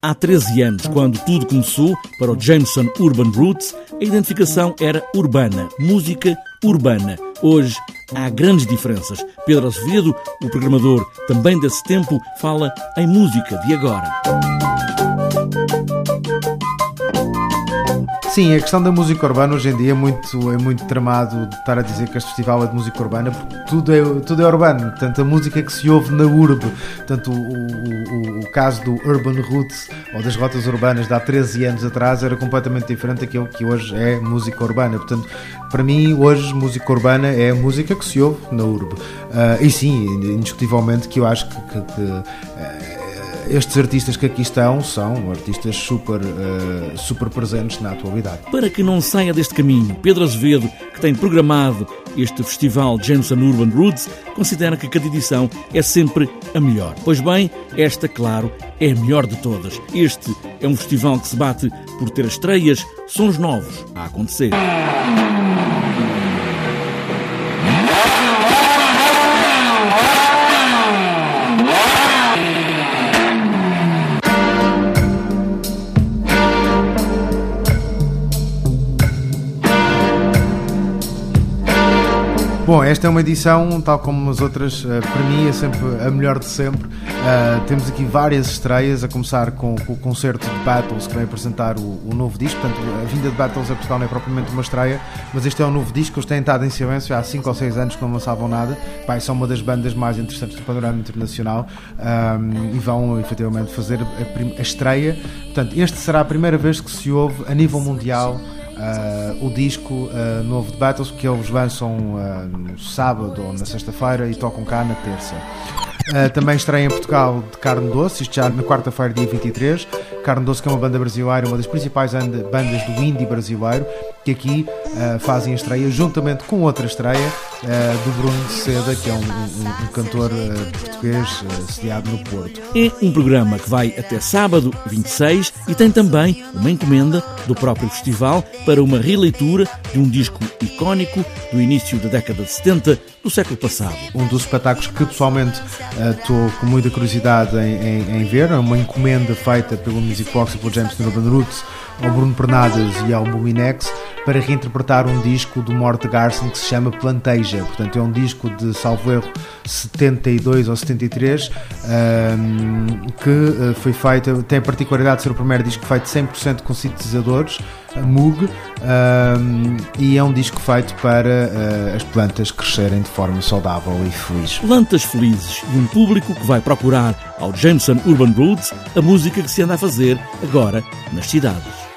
Há 13 anos, quando tudo começou, para o Jameson Urban Roots, a identificação era urbana, música urbana. Hoje há grandes diferenças. Pedro Azevedo, o programador também desse tempo, fala em música de agora. Sim, a questão da música urbana hoje em dia é muito, é muito tramado estar a dizer que este festival é de música urbana, porque tudo é, tudo é urbano, portanto a música que se ouve na urbe, portanto o, o, o, o caso do Urban Roots ou das rotas urbanas de há 13 anos atrás era completamente diferente daquilo que hoje é música urbana, portanto para mim hoje música urbana é a música que se ouve na urbe, uh, e sim, indiscutivelmente que eu acho que, que, que uh, estes artistas que aqui estão são artistas super, uh, super presentes na atualidade. Para que não saia deste caminho, Pedro Azevedo, que tem programado este festival Jameson Urban Roots, considera que cada edição é sempre a melhor. Pois bem, esta, claro, é a melhor de todas. Este é um festival que se bate por ter estreias, sons novos a acontecer. Bom, esta é uma edição, tal como as outras, eh, para mim é sempre a melhor de sempre. Uh, temos aqui várias estreias, a começar com, com, o concerto de Battles, que vem apresentar o, o, novo disco. Portanto, a vinda de Battles a Portugal não é propriamente uma estreia, mas este é um novo disco. Eles têm estado em silêncio há 5 ou 6 anos que não lançavam nada. Pai, são uma das bandas mais interessantes do panorama internacional um, e vão efetivamente fazer a, a estreia. Portanto, este será a primeira vez que se ouve a nível mundial uh, o disco uh, novo de Battles, que eles lançam uh, no sábado ou na sexta-feira e tocam cá na terça. também estreia em Portugal de Carne Doce, isto já na quarta-feira, dia 23. Carne Doce, que é uma banda brasileira, uma das principais bandas do indie brasileiro, que aqui fazem a estreia juntamente com outra estreia do Bruno Seda, que é um, um, um cantor português sediado no Porto. É um programa que vai até sábado 26 e tem também uma encomenda do próprio festival para uma releitura de um disco icónico do início da década de 70 do século passado. Um dos espetáculos que pessoalmente estou uh, com muita curiosidade em, em, em, ver, é uma encomenda feita pelo Music Box e pelo James Urban Roots ao Bruno Pernadas e ao Buminex para reinterpretar um disco do Mort Garson que se chama Planteja. Portanto, é um disco de, salvo erro, 72 ou 73 um, que uh, foi feito, tem a particularidade de ser o primeiro disco feito 100% com sintetizadores Moog e é um disco feito para uh, as plantas crescerem de forma saudável e feliz. Plantas felizes e um público que vai procurar ao Jameson Urban Roots a música que se anda a fazer agora nas cidades.